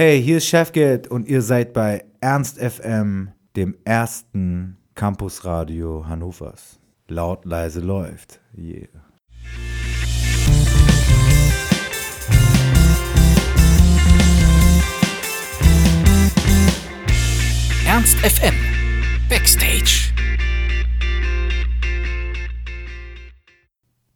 Hey, hier ist Chefgeld und ihr seid bei Ernst FM, dem ersten Campusradio Hannovers. Laut, leise läuft. Yeah. Ernst FM Backstage.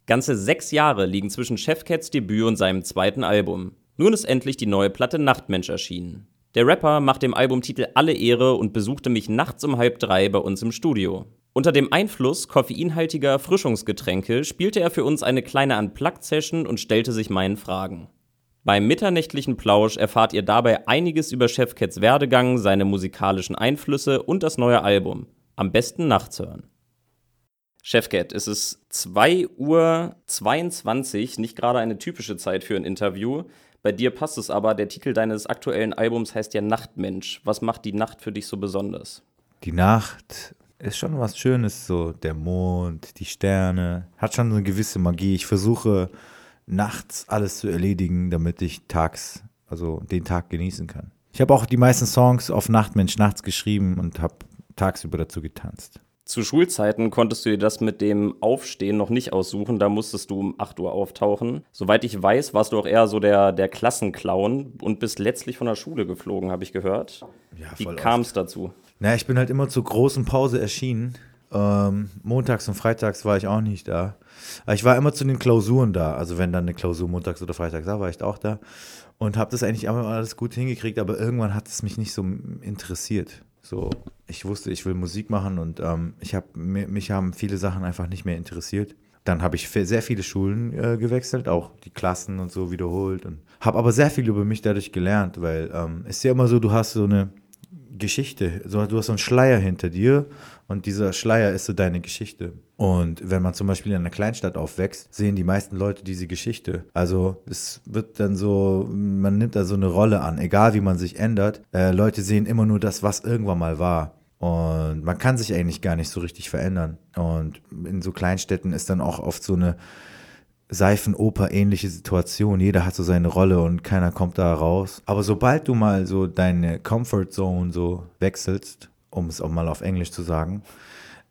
Ganze sechs Jahre liegen zwischen Chefcats Debüt und seinem zweiten Album. Nun ist endlich die neue Platte Nachtmensch erschienen. Der Rapper macht dem Albumtitel alle Ehre und besuchte mich nachts um halb drei bei uns im Studio. Unter dem Einfluss koffeinhaltiger Erfrischungsgetränke spielte er für uns eine kleine Unplugged-Session und stellte sich meinen Fragen. Beim mitternächtlichen Plausch erfahrt ihr dabei einiges über Chefcats Werdegang, seine musikalischen Einflüsse und das neue Album. Am besten nachts hören. Chefcat, es ist 2 Uhr 22, nicht gerade eine typische Zeit für ein Interview. Bei dir passt es aber, der Titel deines aktuellen Albums heißt ja Nachtmensch. Was macht die Nacht für dich so besonders? Die Nacht ist schon was Schönes, so der Mond, die Sterne, hat schon eine gewisse Magie. Ich versuche nachts alles zu erledigen, damit ich tags, also den Tag genießen kann. Ich habe auch die meisten Songs auf Nachtmensch nachts geschrieben und habe tagsüber dazu getanzt. Zu Schulzeiten konntest du dir das mit dem Aufstehen noch nicht aussuchen, da musstest du um 8 Uhr auftauchen. Soweit ich weiß, warst du auch eher so der, der Klassenclown und bist letztlich von der Schule geflogen, habe ich gehört. Ja, Wie kam es dazu? Na, ich bin halt immer zur großen Pause erschienen. Ähm, montags und freitags war ich auch nicht da. Aber ich war immer zu den Klausuren da. Also wenn dann eine Klausur montags oder freitags war, war ich auch da. Und habe das eigentlich immer alles gut hingekriegt, aber irgendwann hat es mich nicht so interessiert. So, ich wusste, ich will Musik machen und ähm, ich habe mich haben viele Sachen einfach nicht mehr interessiert. Dann habe ich sehr viele Schulen äh, gewechselt, auch die Klassen und so wiederholt und habe aber sehr viel über mich dadurch gelernt, weil ähm, es ist ja immer so, du hast so eine Geschichte, so, du hast so einen Schleier hinter dir und dieser Schleier ist so deine Geschichte. Und wenn man zum Beispiel in einer Kleinstadt aufwächst, sehen die meisten Leute diese Geschichte. Also es wird dann so, man nimmt da so eine Rolle an, egal wie man sich ändert. Äh, Leute sehen immer nur das, was irgendwann mal war. Und man kann sich eigentlich gar nicht so richtig verändern. Und in so Kleinstädten ist dann auch oft so eine Seifenoper-ähnliche Situation. Jeder hat so seine Rolle und keiner kommt da raus. Aber sobald du mal so deine Comfort Zone so wechselst, um es auch mal auf Englisch zu sagen,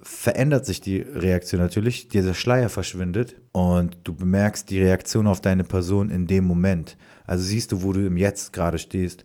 verändert sich die Reaktion natürlich. Dieser Schleier verschwindet und du bemerkst die Reaktion auf deine Person in dem Moment. Also siehst du, wo du im Jetzt gerade stehst.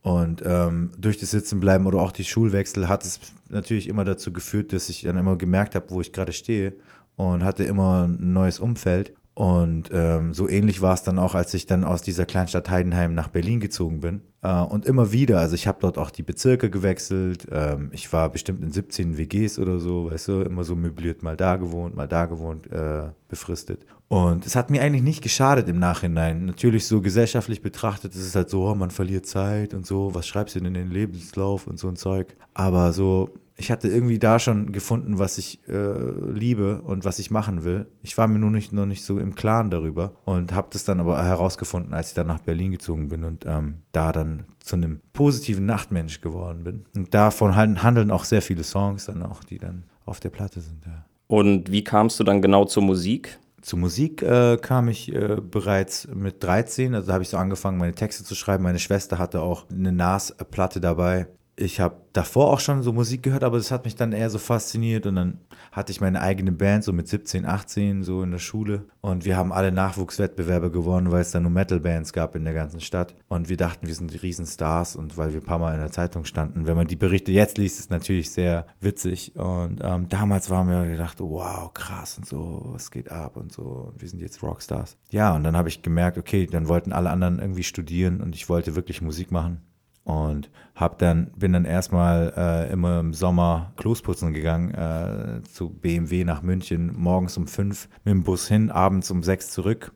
Und ähm, durch das Sitzenbleiben oder auch die Schulwechsel hat es natürlich immer dazu geführt, dass ich dann immer gemerkt habe, wo ich gerade stehe und hatte immer ein neues Umfeld. Und ähm, so ähnlich war es dann auch, als ich dann aus dieser Kleinstadt Heidenheim nach Berlin gezogen bin. Äh, und immer wieder, also ich habe dort auch die Bezirke gewechselt. Ähm, ich war bestimmt in 17 WGs oder so, weißt du, immer so möbliert, mal da gewohnt, mal da gewohnt, äh, befristet. Und es hat mir eigentlich nicht geschadet im Nachhinein. Natürlich so gesellschaftlich betrachtet ist es halt so, oh, man verliert Zeit und so, was schreibst du denn in den Lebenslauf und so ein Zeug. Aber so ich hatte irgendwie da schon gefunden, was ich äh, liebe und was ich machen will. Ich war mir nur nicht, noch nicht so im Klaren darüber und habe das dann aber herausgefunden, als ich dann nach Berlin gezogen bin und ähm, da dann zu einem positiven Nachtmensch geworden bin. Und davon handeln auch sehr viele Songs dann auch, die dann auf der Platte sind. Ja. Und wie kamst du dann genau zur Musik? Zur Musik äh, kam ich äh, bereits mit 13, also habe ich so angefangen, meine Texte zu schreiben. Meine Schwester hatte auch eine NAS-Platte dabei ich habe davor auch schon so Musik gehört, aber das hat mich dann eher so fasziniert und dann hatte ich meine eigene Band so mit 17, 18 so in der Schule. Und wir haben alle Nachwuchswettbewerbe gewonnen, weil es da nur Metal-Bands gab in der ganzen Stadt. Und wir dachten, wir sind die Riesenstars und weil wir ein paar Mal in der Zeitung standen. Wenn man die Berichte jetzt liest, ist natürlich sehr witzig. Und ähm, damals waren wir gedacht, wow, krass und so, was geht ab und so, wir sind jetzt Rockstars. Ja, und dann habe ich gemerkt, okay, dann wollten alle anderen irgendwie studieren und ich wollte wirklich Musik machen und hab dann bin dann erstmal äh, immer im Sommer Klos putzen gegangen äh, zu BMW nach München morgens um fünf mit dem Bus hin abends um sechs zurück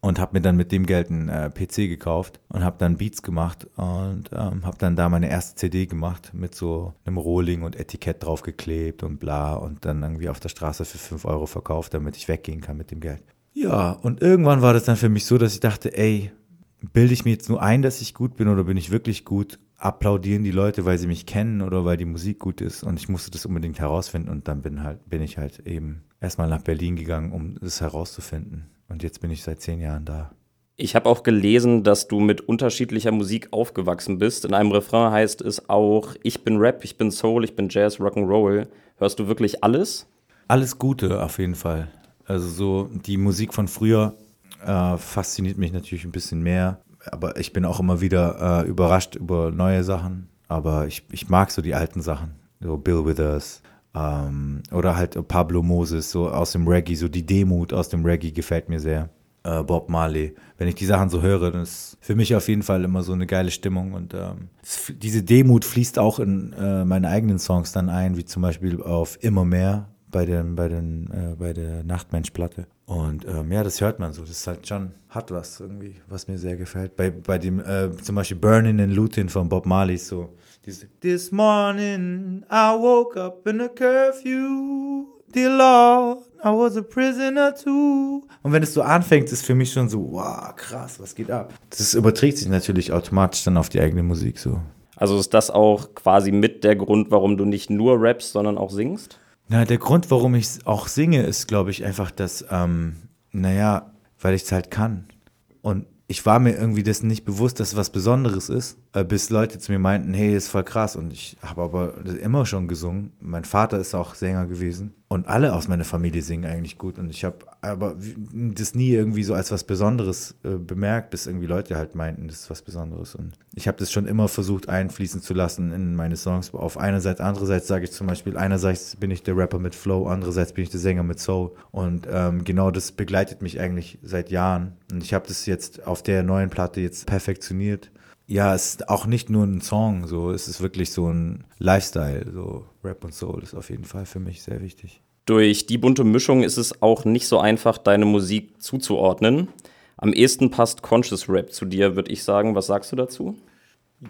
und habe mir dann mit dem Geld einen äh, PC gekauft und habe dann Beats gemacht und ähm, habe dann da meine erste CD gemacht mit so einem Rohling und Etikett draufgeklebt und bla und dann irgendwie auf der Straße für fünf Euro verkauft, damit ich weggehen kann mit dem Geld. Ja, und irgendwann war das dann für mich so, dass ich dachte, ey, bilde ich mir jetzt nur ein, dass ich gut bin oder bin ich wirklich gut? Applaudieren die Leute, weil sie mich kennen oder weil die Musik gut ist? Und ich musste das unbedingt herausfinden und dann bin halt, bin ich halt eben erstmal nach Berlin gegangen, um das herauszufinden. Und jetzt bin ich seit zehn Jahren da. Ich habe auch gelesen, dass du mit unterschiedlicher Musik aufgewachsen bist. In einem Refrain heißt es auch, ich bin Rap, ich bin Soul, ich bin Jazz, Rock'n'Roll. Hörst du wirklich alles? Alles Gute auf jeden Fall. Also so die Musik von früher äh, fasziniert mich natürlich ein bisschen mehr. Aber ich bin auch immer wieder äh, überrascht über neue Sachen. Aber ich, ich mag so die alten Sachen. So Bill Withers. Ähm, oder halt Pablo Moses, so aus dem Reggae, so die Demut aus dem Reggae gefällt mir sehr äh, Bob Marley. Wenn ich die Sachen so höre, dann ist für mich auf jeden Fall immer so eine geile Stimmung und ähm, diese Demut fließt auch in äh, meine eigenen Songs dann ein, wie zum Beispiel auf Immer mehr bei, den, bei, den, äh, bei der Nachtmensch-Platte. Und ähm, ja, das hört man so. Das ist halt schon, hat was irgendwie, was mir sehr gefällt. Bei, bei dem, äh, zum Beispiel Burning and Looting von Bob Marley, so diese This morning I woke up in a curfew, dear Lord, I was a prisoner too. Und wenn es so anfängt, ist für mich schon so, wow, krass, was geht ab? Das überträgt sich natürlich automatisch dann auf die eigene Musik so. Also ist das auch quasi mit der Grund, warum du nicht nur rappst, sondern auch singst? Na, der Grund, warum ich auch singe, ist, glaube ich, einfach, dass, ähm, naja, weil ich es halt kann. Und ich war mir irgendwie dessen nicht bewusst, dass es was Besonderes ist, bis Leute zu mir meinten, hey, ist voll krass. Und ich habe aber immer schon gesungen. Mein Vater ist auch Sänger gewesen. Und alle aus meiner Familie singen eigentlich gut. Und ich habe aber das nie irgendwie so als was Besonderes äh, bemerkt, bis irgendwie Leute halt meinten, das ist was Besonderes. Und ich habe das schon immer versucht einfließen zu lassen in meine Songs. Auf einerseits, andererseits sage ich zum Beispiel, einerseits bin ich der Rapper mit Flow, andererseits bin ich der Sänger mit Soul. Und ähm, genau das begleitet mich eigentlich seit Jahren. Und ich habe das jetzt auf der neuen Platte jetzt perfektioniert ja, es ist auch nicht nur ein Song, so es ist wirklich so ein Lifestyle, so Rap und Soul ist auf jeden Fall für mich sehr wichtig. Durch die bunte Mischung ist es auch nicht so einfach, deine Musik zuzuordnen. Am ehesten passt Conscious Rap zu dir, würde ich sagen. Was sagst du dazu?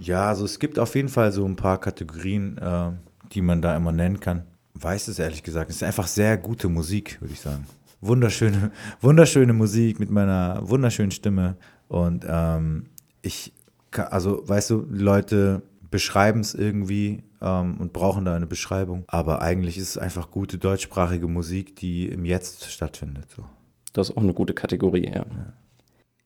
Ja, also es gibt auf jeden Fall so ein paar Kategorien, äh, die man da immer nennen kann. Weiß es ehrlich gesagt. Es ist einfach sehr gute Musik, würde ich sagen. Wunderschöne, wunderschöne Musik mit meiner wunderschönen Stimme. Und ähm, ich also weißt du, Leute beschreiben es irgendwie ähm, und brauchen da eine Beschreibung. Aber eigentlich ist es einfach gute deutschsprachige Musik, die im Jetzt stattfindet. So. Das ist auch eine gute Kategorie, ja. ja.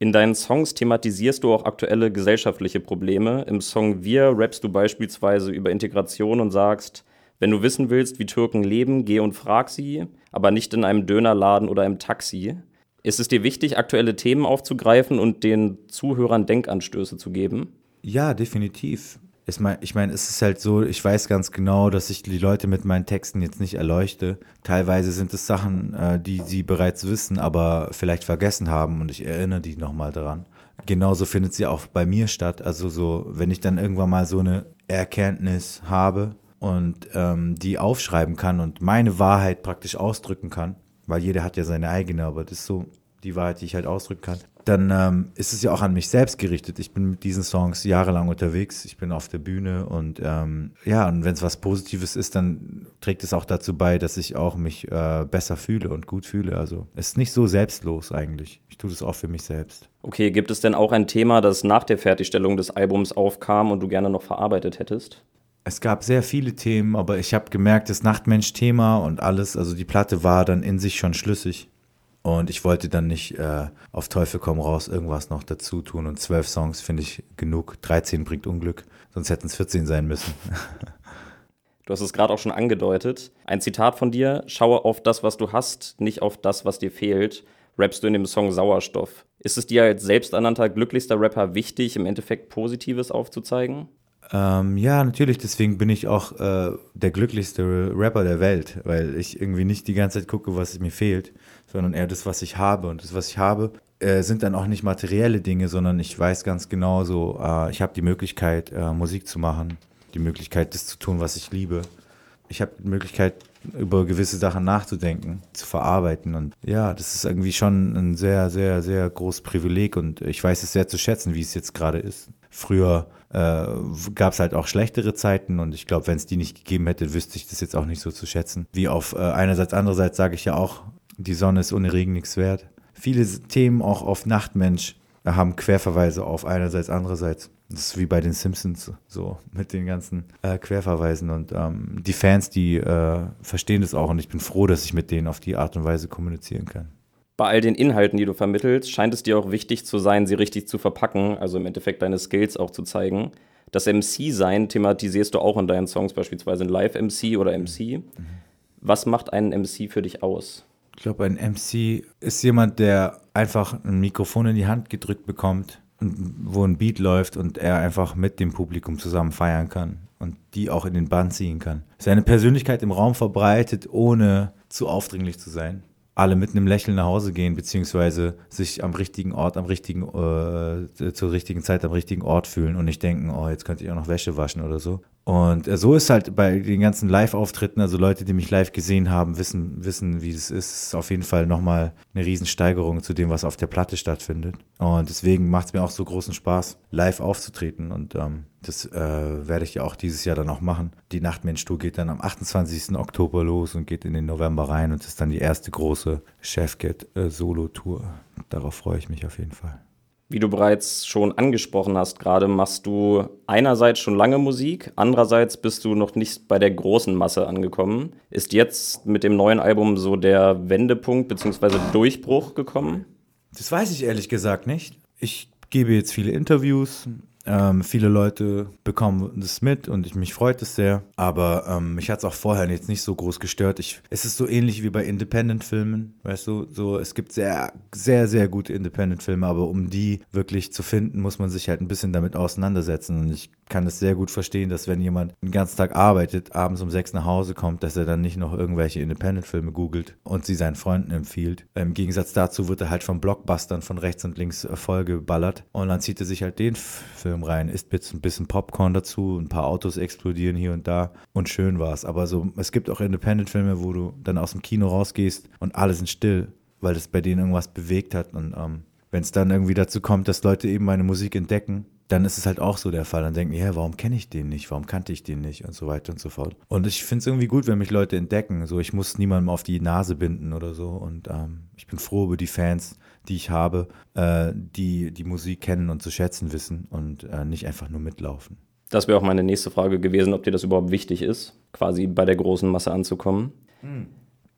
In deinen Songs thematisierst du auch aktuelle gesellschaftliche Probleme. Im Song Wir rappst du beispielsweise über Integration und sagst, wenn du wissen willst, wie Türken leben, geh und frag sie, aber nicht in einem Dönerladen oder im Taxi. Ist es dir wichtig, aktuelle Themen aufzugreifen und den Zuhörern Denkanstöße zu geben? Ja, definitiv. Ich meine, ich mein, es ist halt so, ich weiß ganz genau, dass ich die Leute mit meinen Texten jetzt nicht erleuchte. Teilweise sind es Sachen, äh, die sie bereits wissen, aber vielleicht vergessen haben und ich erinnere die nochmal daran. Genauso findet sie auch bei mir statt. Also so, wenn ich dann irgendwann mal so eine Erkenntnis habe und ähm, die aufschreiben kann und meine Wahrheit praktisch ausdrücken kann, weil jeder hat ja seine eigene, aber das ist so die Wahrheit, die ich halt ausdrücken kann, dann ähm, ist es ja auch an mich selbst gerichtet. Ich bin mit diesen Songs jahrelang unterwegs, ich bin auf der Bühne und ähm, ja, und wenn es was Positives ist, dann trägt es auch dazu bei, dass ich auch mich äh, besser fühle und gut fühle. Also es ist nicht so selbstlos eigentlich. Ich tue das auch für mich selbst. Okay, gibt es denn auch ein Thema, das nach der Fertigstellung des Albums aufkam und du gerne noch verarbeitet hättest? Es gab sehr viele Themen, aber ich habe gemerkt, das Nachtmensch-Thema und alles, also die Platte war dann in sich schon schlüssig. Und ich wollte dann nicht äh, auf Teufel komm raus irgendwas noch dazu tun. Und zwölf Songs finde ich genug. 13 bringt Unglück, sonst hätten es 14 sein müssen. Du hast es gerade auch schon angedeutet. Ein Zitat von dir: Schaue auf das, was du hast, nicht auf das, was dir fehlt. Rappst du in dem Song Sauerstoff. Ist es dir als selbsternannter glücklichster Rapper wichtig, im Endeffekt Positives aufzuzeigen? Ähm, ja, natürlich, deswegen bin ich auch äh, der glücklichste Rapper der Welt, weil ich irgendwie nicht die ganze Zeit gucke, was mir fehlt, sondern eher das, was ich habe. Und das, was ich habe, äh, sind dann auch nicht materielle Dinge, sondern ich weiß ganz genau so, äh, ich habe die Möglichkeit, äh, Musik zu machen, die Möglichkeit, das zu tun, was ich liebe. Ich habe die Möglichkeit, über gewisse Sachen nachzudenken, zu verarbeiten. Und ja, das ist irgendwie schon ein sehr, sehr, sehr großes Privileg und ich weiß es sehr zu schätzen, wie es jetzt gerade ist. Früher äh, gab es halt auch schlechtere Zeiten und ich glaube, wenn es die nicht gegeben hätte, wüsste ich das jetzt auch nicht so zu schätzen. Wie auf äh, einerseits, andererseits sage ich ja auch, die Sonne ist ohne Regen nichts wert. Viele Themen auch auf Nachtmensch haben Querverweise auf einerseits, andererseits. Das ist wie bei den Simpsons so mit den ganzen äh, Querverweisen und ähm, die Fans, die äh, verstehen das auch und ich bin froh, dass ich mit denen auf die Art und Weise kommunizieren kann. Bei all den Inhalten, die du vermittelst, scheint es dir auch wichtig zu sein, sie richtig zu verpacken, also im Endeffekt deine Skills auch zu zeigen. Das MC-Sein thematisierst du auch in deinen Songs, beispielsweise in Live-MC oder MC. Was macht einen MC für dich aus? Ich glaube, ein MC ist jemand, der einfach ein Mikrofon in die Hand gedrückt bekommt, wo ein Beat läuft und er einfach mit dem Publikum zusammen feiern kann und die auch in den Bann ziehen kann. Seine Persönlichkeit im Raum verbreitet, ohne zu aufdringlich zu sein. Alle mit einem Lächeln nach Hause gehen, beziehungsweise sich am richtigen Ort, am richtigen, äh, zur richtigen Zeit am richtigen Ort fühlen und nicht denken, oh, jetzt könnte ich auch noch Wäsche waschen oder so. Und äh, so ist halt bei den ganzen Live-Auftritten, also Leute, die mich live gesehen haben, wissen, wissen, wie das ist. ist auf jeden Fall nochmal eine Riesensteigerung zu dem, was auf der Platte stattfindet. Und deswegen macht es mir auch so großen Spaß, live aufzutreten. Und ähm, das äh, werde ich ja auch dieses Jahr dann auch machen. Die Nachtmensch-Tour geht dann am 28. Oktober los und geht in den November rein. Und ist dann die erste große Chefcat-Solo-Tour. Darauf freue ich mich auf jeden Fall. Wie du bereits schon angesprochen hast, gerade machst du einerseits schon lange Musik, andererseits bist du noch nicht bei der großen Masse angekommen. Ist jetzt mit dem neuen Album so der Wendepunkt bzw. Durchbruch gekommen? Das weiß ich ehrlich gesagt nicht. Ich gebe jetzt viele Interviews, ähm, viele Leute bekommen das mit und ich, mich freut es sehr. Aber ähm, mich hat es auch vorher jetzt nicht so groß gestört. Ich, es ist so ähnlich wie bei Independent-Filmen, weißt du? So, es gibt sehr, sehr, sehr gute Independent-Filme, aber um die wirklich zu finden, muss man sich halt ein bisschen damit auseinandersetzen. Und ich kann es sehr gut verstehen, dass wenn jemand den ganzen Tag arbeitet, abends um sechs nach Hause kommt, dass er dann nicht noch irgendwelche Independent-Filme googelt und sie seinen Freunden empfiehlt. Im Gegensatz dazu wird er halt von Blockbustern von rechts und links äh, vollgeballert und dann zieht er sich halt den Film rein, isst ein bisschen Popcorn dazu, ein paar Autos explodieren hier und da und schön war's. Aber so, es gibt auch Independent-Filme, wo du dann aus dem Kino rausgehst und alle sind still, weil es bei denen irgendwas bewegt hat und ähm, wenn es dann irgendwie dazu kommt, dass Leute eben meine Musik entdecken, dann ist es halt auch so der Fall. Dann denken ja, warum kenne ich den nicht? Warum kannte ich den nicht? Und so weiter und so fort. Und ich finde es irgendwie gut, wenn mich Leute entdecken. So, ich muss niemandem auf die Nase binden oder so. Und ähm, ich bin froh über die Fans, die ich habe, äh, die die Musik kennen und zu schätzen wissen und äh, nicht einfach nur mitlaufen. Das wäre auch meine nächste Frage gewesen, ob dir das überhaupt wichtig ist, quasi bei der großen Masse anzukommen. Mhm.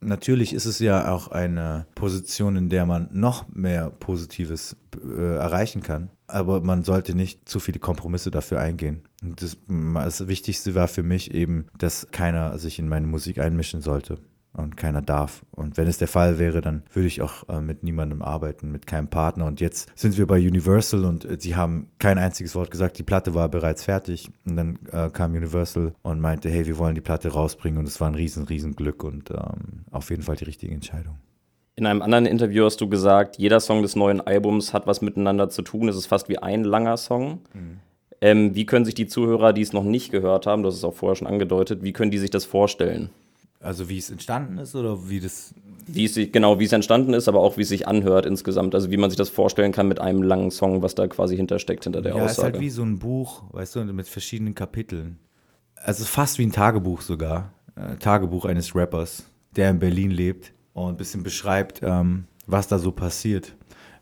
Natürlich ist es ja auch eine Position, in der man noch mehr Positives äh, erreichen kann. Aber man sollte nicht zu viele Kompromisse dafür eingehen. Das, das Wichtigste war für mich eben, dass keiner sich in meine Musik einmischen sollte und keiner darf. Und wenn es der Fall wäre, dann würde ich auch äh, mit niemandem arbeiten, mit keinem Partner. Und jetzt sind wir bei Universal und äh, sie haben kein einziges Wort gesagt. Die Platte war bereits fertig. Und dann äh, kam Universal und meinte, hey, wir wollen die Platte rausbringen. Und es war ein riesen, riesen Glück und ähm, auf jeden Fall die richtige Entscheidung. In einem anderen Interview hast du gesagt, jeder Song des neuen Albums hat was miteinander zu tun. Es ist fast wie ein langer Song. Mhm. Ähm, wie können sich die Zuhörer, die es noch nicht gehört haben, das ist auch vorher schon angedeutet, wie können die sich das vorstellen? Also wie es entstanden ist oder wie das. Wie es sich, genau, wie es entstanden ist, aber auch wie es sich anhört insgesamt. Also wie man sich das vorstellen kann mit einem langen Song, was da quasi hintersteckt hinter der ja, Aussage. Ja, ist halt wie so ein Buch, weißt du, mit verschiedenen Kapiteln. Also fast wie ein Tagebuch sogar. Äh, Tagebuch eines Rappers, der in Berlin lebt und ein bisschen beschreibt, ähm, was da so passiert,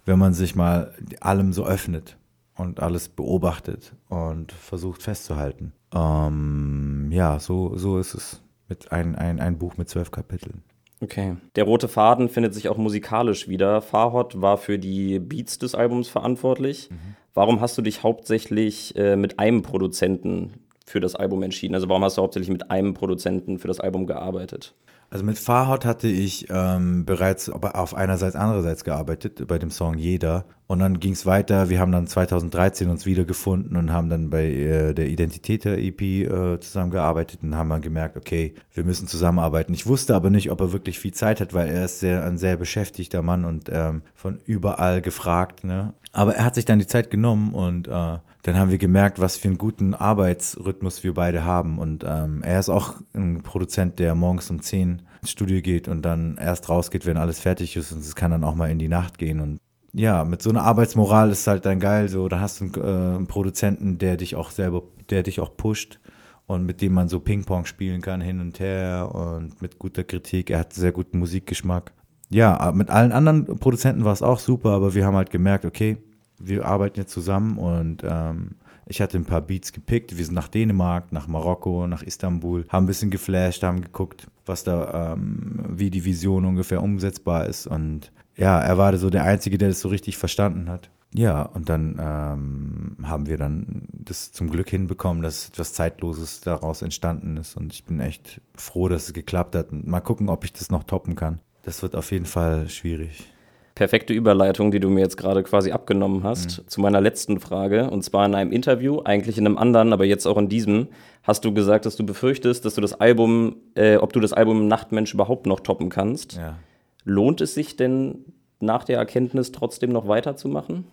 wenn man sich mal allem so öffnet und alles beobachtet und versucht festzuhalten. Ähm, ja, so, so ist es mit ein, ein, ein Buch mit zwölf Kapiteln. Okay. Der rote Faden findet sich auch musikalisch wieder. Farhot war für die Beats des Albums verantwortlich. Mhm. Warum hast du dich hauptsächlich äh, mit einem Produzenten für das Album entschieden? Also warum hast du hauptsächlich mit einem Produzenten für das Album gearbeitet? Also mit Farhot hatte ich ähm, bereits auf einerseits andererseits gearbeitet bei dem Song Jeder und dann ging es weiter. Wir haben dann 2013 uns wiedergefunden und haben dann bei äh, der Identitäter EP äh, zusammengearbeitet und haben dann gemerkt, okay, wir müssen zusammenarbeiten. Ich wusste aber nicht, ob er wirklich viel Zeit hat, weil er ist sehr, ein sehr beschäftigter Mann und ähm, von überall gefragt. Ne? Aber er hat sich dann die Zeit genommen und äh, dann haben wir gemerkt, was für einen guten Arbeitsrhythmus wir beide haben. Und ähm, er ist auch ein Produzent, der morgens um 10 ins Studio geht und dann erst rausgeht, wenn alles fertig ist. Und es kann dann auch mal in die Nacht gehen. Und ja, mit so einer Arbeitsmoral ist halt dann geil. So, da hast du einen, äh, einen Produzenten, der dich auch selber, der dich auch pusht und mit dem man so Ping-Pong spielen kann, hin und her und mit guter Kritik. Er hat sehr guten Musikgeschmack. Ja, mit allen anderen Produzenten war es auch super, aber wir haben halt gemerkt, okay, wir arbeiten jetzt zusammen und ähm, Ich hatte ein paar Beats gepickt. Wir sind nach Dänemark, nach Marokko, nach Istanbul, haben ein bisschen geflasht, haben geguckt, was da, ähm, wie die Vision ungefähr umsetzbar ist. Und ja, er war so der Einzige, der das so richtig verstanden hat. Ja, und dann ähm, haben wir dann das zum Glück hinbekommen, dass etwas Zeitloses daraus entstanden ist. Und ich bin echt froh, dass es geklappt hat. Mal gucken, ob ich das noch toppen kann. Das wird auf jeden Fall schwierig. Perfekte Überleitung, die du mir jetzt gerade quasi abgenommen hast, mhm. zu meiner letzten Frage. Und zwar in einem Interview, eigentlich in einem anderen, aber jetzt auch in diesem, hast du gesagt, dass du befürchtest, dass du das Album, äh, ob du das Album Nachtmensch überhaupt noch toppen kannst. Ja. Lohnt es sich denn nach der Erkenntnis trotzdem noch weiterzumachen?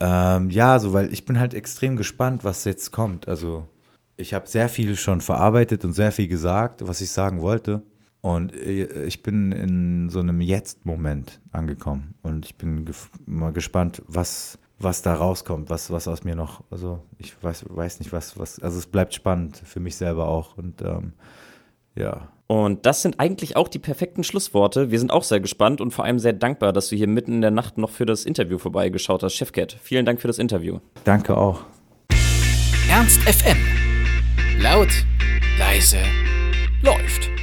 Ähm, ja, so, weil ich bin halt extrem gespannt, was jetzt kommt. Also, ich habe sehr viel schon verarbeitet und sehr viel gesagt, was ich sagen wollte. Und äh, ich bin in so einem Jetzt-Moment angekommen. Und ich bin mal gespannt, was, was da rauskommt, was, was aus mir noch, also ich weiß, weiß nicht, was, was, also es bleibt spannend für mich selber auch. Und ähm, ja. Und das sind eigentlich auch die perfekten Schlussworte. Wir sind auch sehr gespannt und vor allem sehr dankbar, dass du hier mitten in der Nacht noch für das Interview vorbeigeschaut hast. Chefcat, vielen Dank für das Interview. Danke auch. Ernst FM. Laut, leise, läuft.